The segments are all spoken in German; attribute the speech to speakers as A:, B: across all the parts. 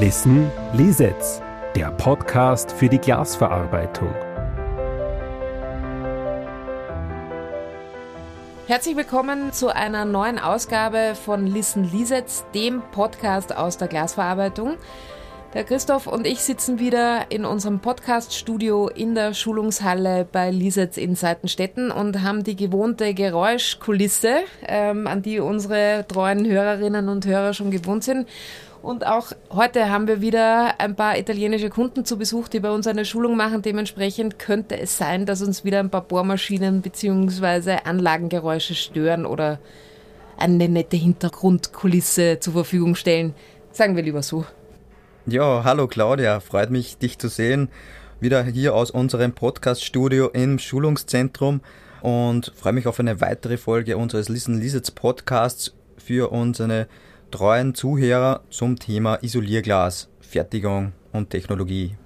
A: Listen Lisetz, der Podcast für die Glasverarbeitung.
B: Herzlich willkommen zu einer neuen Ausgabe von Listen Lisetz, dem Podcast aus der Glasverarbeitung. Der Christoph und ich sitzen wieder in unserem Podcast-Studio in der Schulungshalle bei Lisetz in Seitenstetten und haben die gewohnte Geräuschkulisse, ähm, an die unsere treuen Hörerinnen und Hörer schon gewohnt sind. Und auch heute haben wir wieder ein paar italienische Kunden zu Besuch, die bei uns eine Schulung machen. Dementsprechend könnte es sein, dass uns wieder ein paar Bohrmaschinen bzw. Anlagengeräusche stören oder eine nette Hintergrundkulisse zur Verfügung stellen. Sagen wir lieber so.
C: Ja, hallo Claudia, freut mich, dich zu sehen. Wieder hier aus unserem Podcast-Studio im Schulungszentrum und freue mich auf eine weitere Folge unseres Listen Lizards Podcasts für unsere treuen Zuhörer zum Thema Isolierglas, Fertigung und Technologie.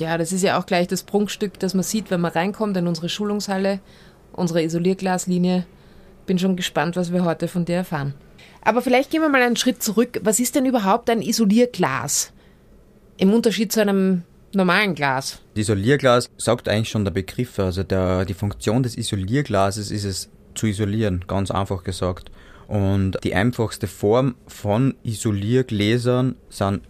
B: Ja, das ist ja auch gleich das Prunkstück, das man sieht, wenn man reinkommt in unsere Schulungshalle, unsere Isolierglaslinie. Bin schon gespannt, was wir heute von dir erfahren. Aber vielleicht gehen wir mal einen Schritt zurück. Was ist denn überhaupt ein Isolierglas? Im Unterschied zu einem normalen Glas.
C: Isolierglas sagt eigentlich schon der Begriff. Also der, die Funktion des Isolierglases ist es zu isolieren, ganz einfach gesagt. Und die einfachste Form von Isoliergläsern sind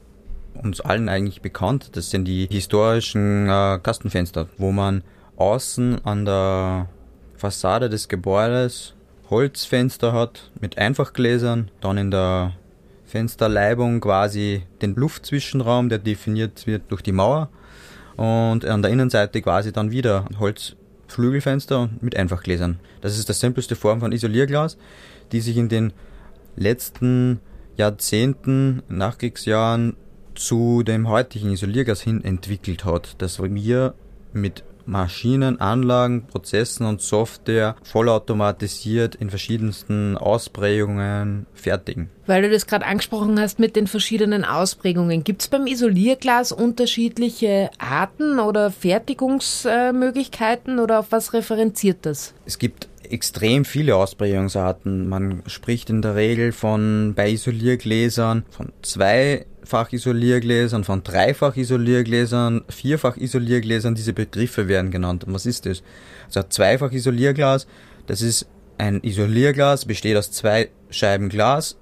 C: uns allen eigentlich bekannt. Das sind die historischen äh, Kastenfenster, wo man außen an der Fassade des Gebäudes Holzfenster hat mit Einfachgläsern, dann in der Fensterleibung quasi den Luftzwischenraum, der definiert wird durch die Mauer und an der Innenseite quasi dann wieder Holzflügelfenster mit Einfachgläsern. Das ist die simpelste Form von Isolierglas die sich in den letzten Jahrzehnten, Nachkriegsjahren zu dem heutigen Isoliergas hin entwickelt hat, das wir mit Maschinen, Anlagen, Prozessen und Software vollautomatisiert in verschiedensten Ausprägungen fertigen.
B: Weil du das gerade angesprochen hast mit den verschiedenen Ausprägungen, gibt es beim Isolierglas unterschiedliche Arten oder Fertigungsmöglichkeiten oder auf was referenziert das?
C: Es gibt extrem viele Ausprägungsarten. Man spricht in der Regel von bei Isoliergläsern von Zweifach-Isoliergläsern, von Dreifach-Isoliergläsern, Vierfach-Isoliergläsern. Diese Begriffe werden genannt. Und was ist das? Also ein Zweifach-Isolierglas, das ist ein Isolierglas, besteht aus zwei Scheiben Glas,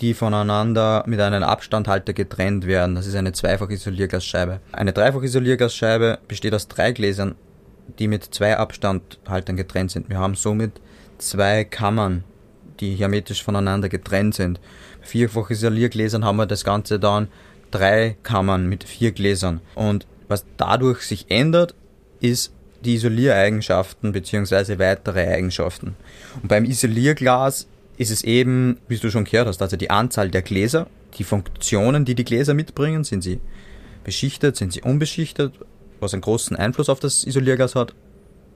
C: die voneinander mit einem Abstandhalter getrennt werden. Das ist eine Zweifach-Isolierglasscheibe. Eine Dreifach-Isolierglasscheibe besteht aus drei Gläsern, die mit zwei Abstandhaltern getrennt sind. Wir haben somit zwei Kammern, die hermetisch voneinander getrennt sind. Vierfach Isoliergläsern haben wir das Ganze dann drei Kammern mit vier Gläsern. Und was dadurch sich ändert, ist die Isoliereigenschaften bzw. weitere Eigenschaften. Und beim Isolierglas ist es eben, wie du schon gehört hast, also die Anzahl der Gläser, die Funktionen, die die Gläser mitbringen, sind sie beschichtet, sind sie unbeschichtet, was einen großen Einfluss auf das Isoliergas hat,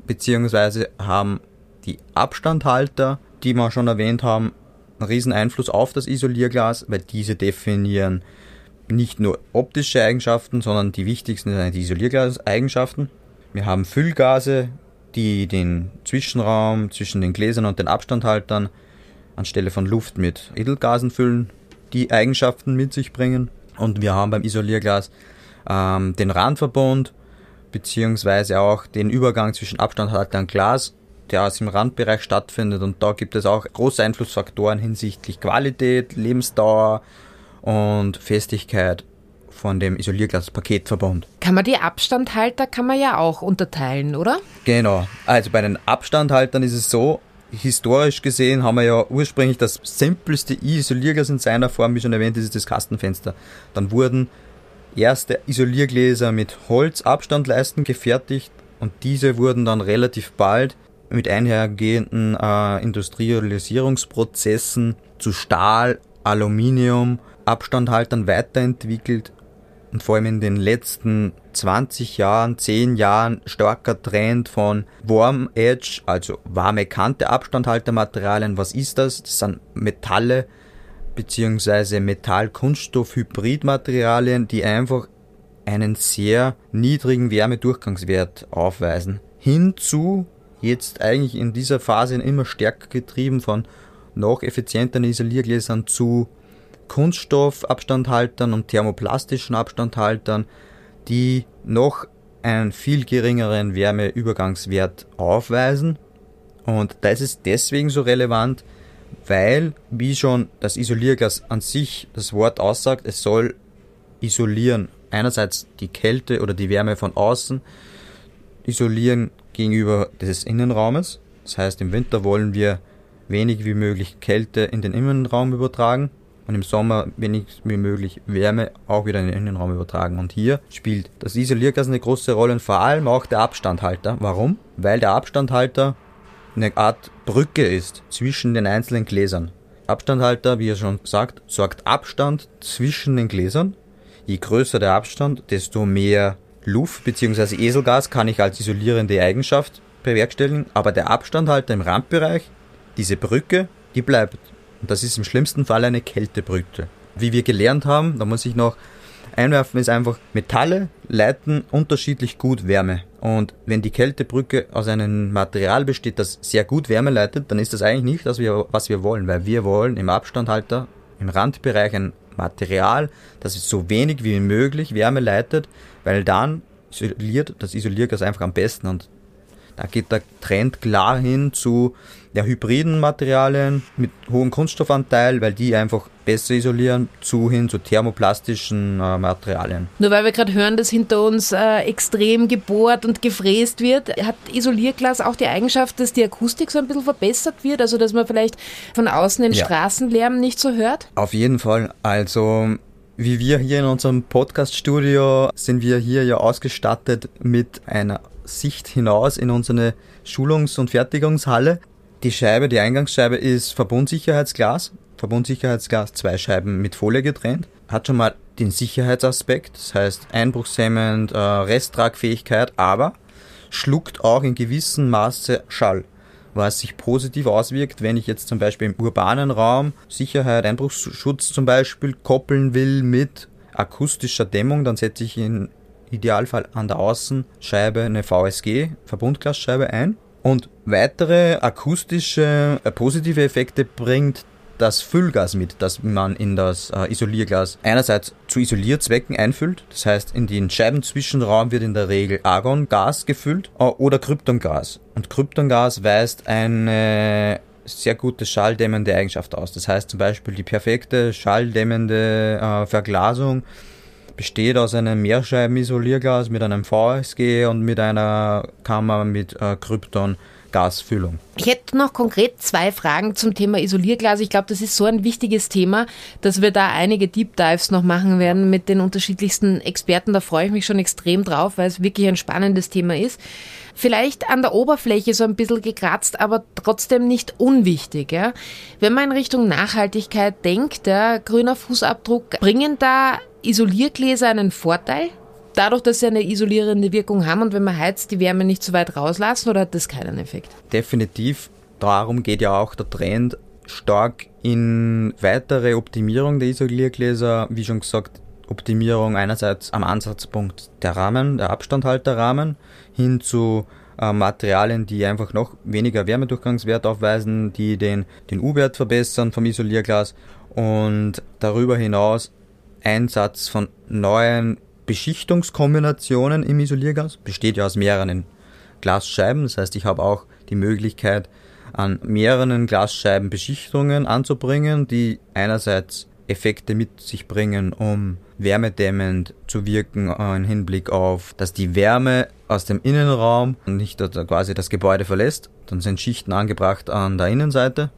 C: beziehungsweise haben die Abstandhalter, die wir schon erwähnt haben, einen riesen Einfluss auf das Isolierglas, weil diese definieren nicht nur optische Eigenschaften, sondern die wichtigsten sind die Isolierglas-Eigenschaften. Wir haben Füllgase, die den Zwischenraum zwischen den Gläsern und den Abstandhaltern anstelle von Luft mit Edelgasen füllen, die Eigenschaften mit sich bringen. Und wir haben beim Isolierglas ähm, den Randverbund, beziehungsweise auch den Übergang zwischen Abstandhalter und Glas, der aus dem Randbereich stattfindet. Und da gibt es auch große Einflussfaktoren hinsichtlich Qualität, Lebensdauer und Festigkeit von dem Isolierglaspaketverbund.
B: Kann man die Abstandhalter kann man ja auch unterteilen, oder?
C: Genau. Also bei den Abstandhaltern ist es so, historisch gesehen haben wir ja ursprünglich das simpelste Isolierglas in seiner Form, wie schon erwähnt, ist das Kastenfenster. Dann wurden erste Isoliergläser mit Holzabstandleisten gefertigt und diese wurden dann relativ bald mit einhergehenden äh, Industrialisierungsprozessen zu Stahl, Aluminium, Abstandhaltern weiterentwickelt und vor allem in den letzten 20 Jahren, 10 Jahren starker Trend von Warm Edge, also warme Kante Abstandhaltermaterialien. Was ist das? Das sind Metalle, bzw. Metall-Kunststoff-Hybridmaterialien, die einfach einen sehr niedrigen Wärmedurchgangswert aufweisen. Hinzu, jetzt eigentlich in dieser Phase immer stärker getrieben von noch effizienteren Isoliergläsern zu Kunststoffabstandhaltern und thermoplastischen Abstandhaltern, die noch einen viel geringeren Wärmeübergangswert aufweisen. Und das ist deswegen so relevant, weil, wie schon das Isoliergas an sich das Wort aussagt, es soll isolieren. Einerseits die Kälte oder die Wärme von außen, isolieren gegenüber des Innenraumes. Das heißt, im Winter wollen wir wenig wie möglich Kälte in den Innenraum übertragen und im Sommer wenig wie möglich Wärme auch wieder in den Innenraum übertragen. Und hier spielt das Isoliergas eine große Rolle und vor allem auch der Abstandhalter. Warum? Weil der Abstandhalter eine Art Brücke ist zwischen den einzelnen Gläsern. Abstandhalter, wie er schon sagt, sorgt Abstand zwischen den Gläsern. Je größer der Abstand, desto mehr Luft bzw. Eselgas kann ich als isolierende Eigenschaft bewerkstelligen, aber der Abstandhalter im Randbereich, diese Brücke, die bleibt. Und das ist im schlimmsten Fall eine Kältebrücke. Wie wir gelernt haben, da muss ich noch einwerfen, ist einfach, Metalle leiten unterschiedlich gut Wärme. Und wenn die Kältebrücke aus einem Material besteht, das sehr gut Wärme leitet, dann ist das eigentlich nicht das, was wir wollen, weil wir wollen im Abstandhalter, im Randbereich ein Material, das so wenig wie möglich Wärme leitet, weil dann isoliert das Isoliergas einfach am besten und da geht der Trend klar hin zu der hybriden Materialien mit hohem Kunststoffanteil, weil die einfach besser isolieren, zu hin zu thermoplastischen äh, Materialien.
B: Nur weil wir gerade hören, dass hinter uns äh, extrem gebohrt und gefräst wird, hat Isolierglas auch die Eigenschaft, dass die Akustik so ein bisschen verbessert wird, also dass man vielleicht von außen den ja. Straßenlärm nicht so hört?
C: Auf jeden Fall. Also wie wir hier in unserem Podcast-Studio sind wir hier ja ausgestattet mit einer Sicht hinaus in unsere Schulungs- und Fertigungshalle. Die Scheibe, die Eingangsscheibe ist Verbundsicherheitsglas. Verbundsicherheitsglas, zwei Scheiben mit Folie getrennt. Hat schon mal den Sicherheitsaspekt, das heißt einbruchshemmend, äh, Resttragfähigkeit, aber schluckt auch in gewissem Maße Schall, was sich positiv auswirkt, wenn ich jetzt zum Beispiel im urbanen Raum Sicherheit, Einbruchsschutz zum Beispiel koppeln will mit akustischer Dämmung, dann setze ich im Idealfall an der Außenscheibe eine VSG, Verbundglasscheibe ein und weitere akustische äh, positive Effekte bringt das Füllgas mit, das man in das äh, Isolierglas einerseits zu Isolierzwecken einfüllt. Das heißt, in den Scheibenzwischenraum wird in der Regel Argongas gefüllt äh, oder Kryptongas. Und Kryptongas weist eine sehr gute schalldämmende Eigenschaft aus. Das heißt zum Beispiel die perfekte schalldämmende äh, Verglasung besteht aus einem Mehrscheiben-Isolierglas mit einem VSG und mit einer Kammer mit äh, Krypton. Gasfüllung.
B: Ich hätte noch konkret zwei Fragen zum Thema Isolierglas. Ich glaube, das ist so ein wichtiges Thema, dass wir da einige Deep Dives noch machen werden mit den unterschiedlichsten Experten. Da freue ich mich schon extrem drauf, weil es wirklich ein spannendes Thema ist. Vielleicht an der Oberfläche so ein bisschen gekratzt, aber trotzdem nicht unwichtig. Ja? Wenn man in Richtung Nachhaltigkeit denkt, der grüner Fußabdruck, bringen da Isoliergläser einen Vorteil? Dadurch, dass sie eine isolierende Wirkung haben und wenn man heizt, die Wärme nicht so weit rauslassen oder hat das keinen Effekt?
C: Definitiv. Darum geht ja auch der Trend stark in weitere Optimierung der Isoliergläser. Wie schon gesagt, Optimierung einerseits am Ansatzpunkt der Rahmen, der Abstandhalterrahmen, hin zu äh, Materialien, die einfach noch weniger Wärmedurchgangswert aufweisen, die den, den U-Wert verbessern vom Isolierglas und darüber hinaus Einsatz von neuen Beschichtungskombinationen im Isoliergas. Besteht ja aus mehreren Glasscheiben. Das heißt, ich habe auch die Möglichkeit, an mehreren Glasscheiben Beschichtungen anzubringen, die einerseits Effekte mit sich bringen, um wärmedämmend zu wirken äh, im Hinblick auf, dass die Wärme aus dem Innenraum nicht quasi das Gebäude verlässt. Dann sind Schichten angebracht an der Innenseite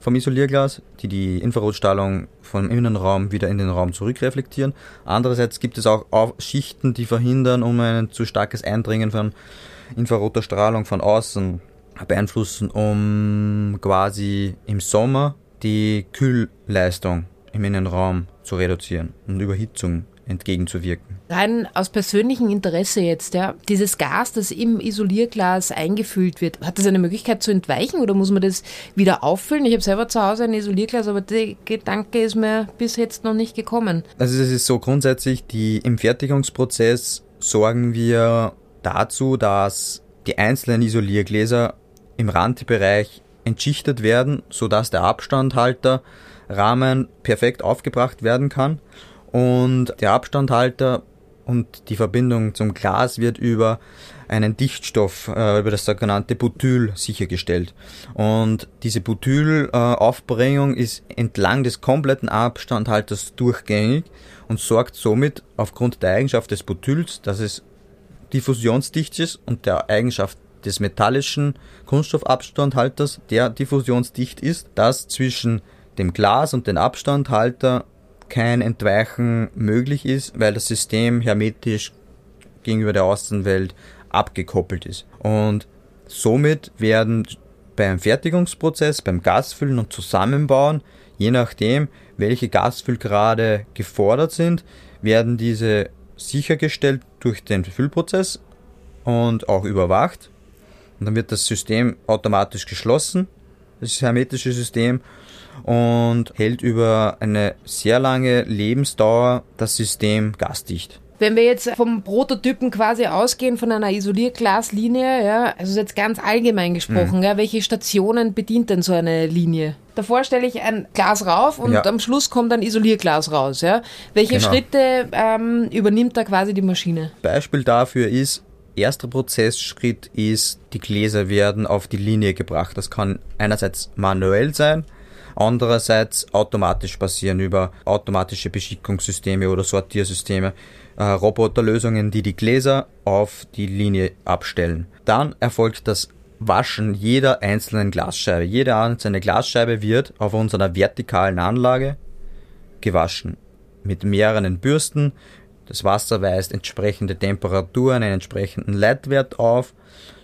C: vom Isolierglas, die die Infrarotstrahlung vom Innenraum wieder in den Raum zurückreflektieren. Andererseits gibt es auch Schichten, die verhindern, um ein zu starkes Eindringen von infraroter Strahlung von außen beeinflussen, um quasi im Sommer die Kühlleistung im Innenraum zu reduzieren und Überhitzung entgegenzuwirken.
B: Rein aus persönlichem Interesse jetzt, ja, dieses Gas, das im Isolierglas eingefüllt wird, hat das eine Möglichkeit zu entweichen oder muss man das wieder auffüllen? Ich habe selber zu Hause ein Isolierglas, aber der Gedanke ist mir bis jetzt noch nicht gekommen.
C: Also es ist so grundsätzlich, die, im Fertigungsprozess sorgen wir dazu, dass die einzelnen Isoliergläser im Randbereich entschichtet werden, sodass der Abstandhalter Rahmen perfekt aufgebracht werden kann und der Abstandhalter und die Verbindung zum Glas wird über einen Dichtstoff, äh, über das sogenannte Butyl sichergestellt. Und diese Butylaufbringung äh, ist entlang des kompletten Abstandhalters durchgängig und sorgt somit aufgrund der Eigenschaft des Butyls, dass es diffusionsdicht ist und der Eigenschaft des metallischen Kunststoffabstandhalters, der diffusionsdicht ist, dass zwischen dem Glas und dem Abstandhalter kein Entweichen möglich ist, weil das System hermetisch gegenüber der Außenwelt abgekoppelt ist. Und somit werden beim Fertigungsprozess, beim Gasfüllen und Zusammenbauen, je nachdem, welche Gasfüllgrade gefordert sind, werden diese sichergestellt durch den Füllprozess und auch überwacht. Und dann wird das System automatisch geschlossen, das hermetische System, und hält über eine sehr lange Lebensdauer das System gasdicht.
B: Wenn wir jetzt vom Prototypen quasi ausgehen, von einer Isolierglaslinie, ja, also jetzt ganz allgemein gesprochen, mhm. ja, welche Stationen bedient denn so eine Linie? Davor stelle ich ein Glas rauf und ja. am Schluss kommt ein Isolierglas raus. Ja? Welche genau. Schritte ähm, übernimmt da quasi die Maschine?
C: Beispiel dafür ist, erster Prozessschritt ist, die Gläser werden auf die Linie gebracht. Das kann einerseits manuell sein, andererseits automatisch passieren über automatische Beschickungssysteme oder Sortiersysteme äh, Roboterlösungen, die die Gläser auf die Linie abstellen. Dann erfolgt das Waschen jeder einzelnen Glasscheibe. Jede einzelne Glasscheibe wird auf unserer vertikalen Anlage gewaschen. Mit mehreren Bürsten. Das Wasser weist entsprechende Temperaturen, einen entsprechenden Leitwert auf,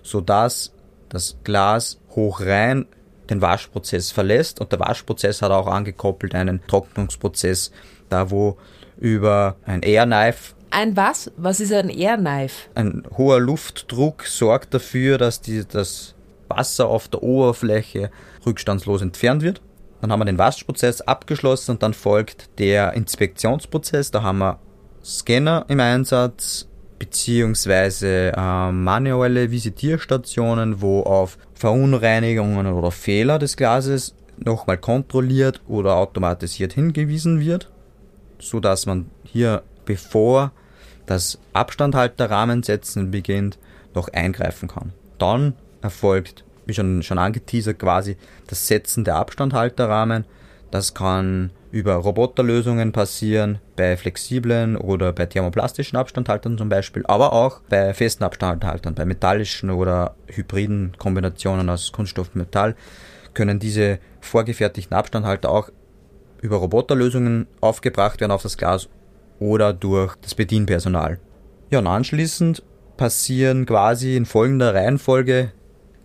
C: sodass das Glas hoch rein den Waschprozess verlässt und der Waschprozess hat auch angekoppelt einen Trocknungsprozess, da wo über ein Air Knife
B: ein was? Was ist ein Air Knife?
C: Ein hoher Luftdruck sorgt dafür, dass die, das Wasser auf der Oberfläche rückstandslos entfernt wird. Dann haben wir den Waschprozess abgeschlossen und dann folgt der Inspektionsprozess. Da haben wir Scanner im Einsatz beziehungsweise äh, manuelle Visitierstationen, wo auf Verunreinigungen oder Fehler des Glases nochmal kontrolliert oder automatisiert hingewiesen wird, so dass man hier bevor das Abstandhalterrahmensetzen beginnt, noch eingreifen kann. Dann erfolgt, wie schon, schon angeteasert, quasi das Setzen der Abstandhalterrahmen. Das kann über Roboterlösungen passieren, bei flexiblen oder bei thermoplastischen Abstandhaltern zum Beispiel, aber auch bei festen Abstandhaltern, bei metallischen oder hybriden Kombinationen aus Kunststoff und Metall können diese vorgefertigten Abstandhalter auch über Roboterlösungen aufgebracht werden auf das Glas oder durch das Bedienpersonal. Ja, und anschließend passieren quasi in folgender Reihenfolge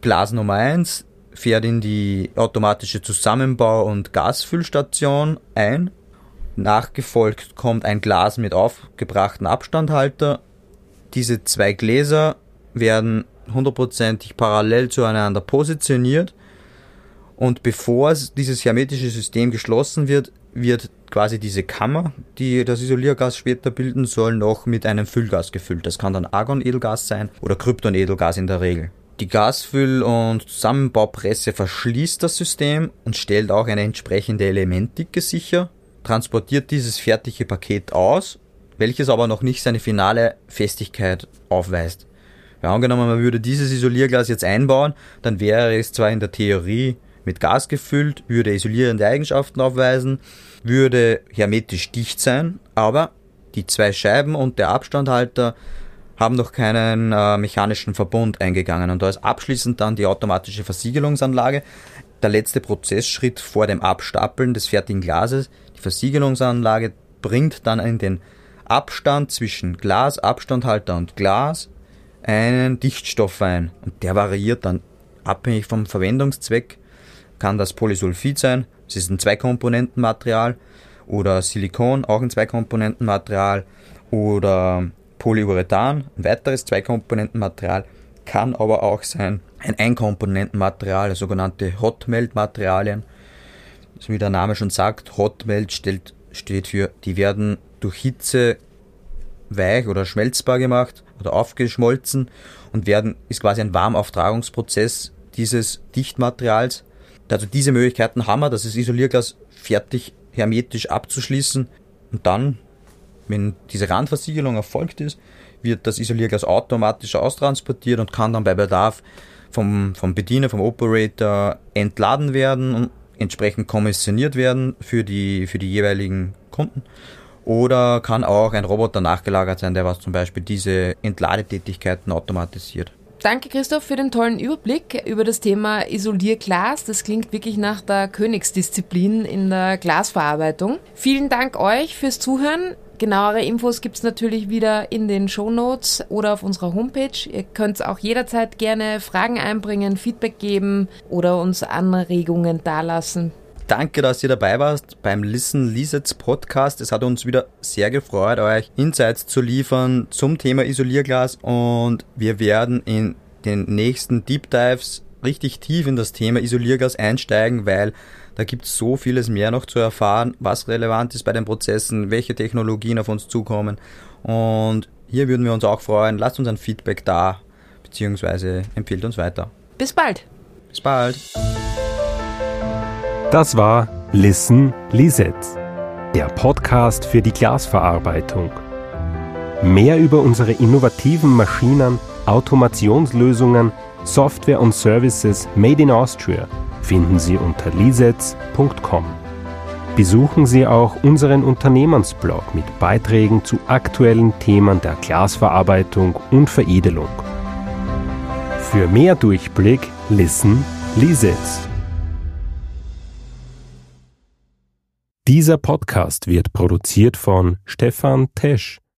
C: Glas Nummer 1 fährt in die automatische Zusammenbau- und Gasfüllstation ein. Nachgefolgt kommt ein Glas mit aufgebrachten Abstandhalter. Diese zwei Gläser werden hundertprozentig parallel zueinander positioniert. Und bevor dieses hermetische System geschlossen wird, wird quasi diese Kammer, die das Isoliergas später bilden soll, noch mit einem Füllgas gefüllt. Das kann dann Argon-Edelgas sein oder Krypton-Edelgas in der Regel. Die Gasfüll- und Zusammenbaupresse verschließt das System und stellt auch eine entsprechende Elementdicke sicher, transportiert dieses fertige Paket aus, welches aber noch nicht seine finale Festigkeit aufweist. Ja, angenommen, man würde dieses Isolierglas jetzt einbauen, dann wäre es zwar in der Theorie mit Gas gefüllt, würde isolierende Eigenschaften aufweisen, würde hermetisch dicht sein, aber die zwei Scheiben und der Abstandhalter haben noch keinen äh, mechanischen Verbund eingegangen. Und da ist abschließend dann die automatische Versiegelungsanlage. Der letzte Prozessschritt vor dem Abstapeln des fertigen Glases. Die Versiegelungsanlage bringt dann in den Abstand zwischen Glas, Abstandhalter und Glas einen Dichtstoff ein. Und der variiert dann abhängig vom Verwendungszweck. Kann das Polysulfid sein, es ist ein Zweikomponentenmaterial. Oder Silikon, auch ein Zweikomponentenmaterial. Oder Polyurethan, ein weiteres Zweikomponentenmaterial, kann aber auch sein ein Einkomponentenmaterial, sogenannte Hot-Melt-Materialien. wie der Name schon sagt, Hot-Melt steht, steht für, die werden durch Hitze weich oder schmelzbar gemacht oder aufgeschmolzen und werden, ist quasi ein Warmauftragungsprozess dieses Dichtmaterials Also diese Möglichkeiten haben wir, das ist Isolierglas fertig hermetisch abzuschließen und dann, wenn diese Randversiegelung erfolgt ist, wird das Isolierglas automatisch austransportiert und kann dann bei Bedarf vom, vom Bediener, vom Operator entladen werden und entsprechend kommissioniert werden für die, für die jeweiligen Kunden. Oder kann auch ein Roboter nachgelagert sein, der was zum Beispiel diese Entladetätigkeiten automatisiert.
B: Danke, Christoph, für den tollen Überblick über das Thema Isolierglas. Das klingt wirklich nach der Königsdisziplin in der Glasverarbeitung. Vielen Dank euch fürs Zuhören. Genauere Infos gibt es natürlich wieder in den Show Notes oder auf unserer Homepage. Ihr könnt auch jederzeit gerne Fragen einbringen, Feedback geben oder uns Anregungen dalassen.
C: Danke, dass ihr dabei warst beim Listen Lisets Podcast. Es hat uns wieder sehr gefreut, euch Insights zu liefern zum Thema Isolierglas und wir werden in den nächsten Deep Dives richtig tief in das Thema Isolierglas einsteigen, weil da gibt es so vieles mehr noch zu erfahren, was relevant ist bei den Prozessen, welche Technologien auf uns zukommen. Und hier würden wir uns auch freuen. Lasst uns ein Feedback da, beziehungsweise empfiehlt uns weiter.
B: Bis bald.
C: Bis bald.
A: Das war Listen Lisets, der Podcast für die Glasverarbeitung. Mehr über unsere innovativen Maschinen, Automationslösungen, Software und Services made in Austria finden Sie unter lisets.com. Besuchen Sie auch unseren Unternehmensblog mit Beiträgen zu aktuellen Themen der Glasverarbeitung und Veredelung. Für mehr Durchblick listen Lisets. Dieser Podcast wird produziert von Stefan Tesch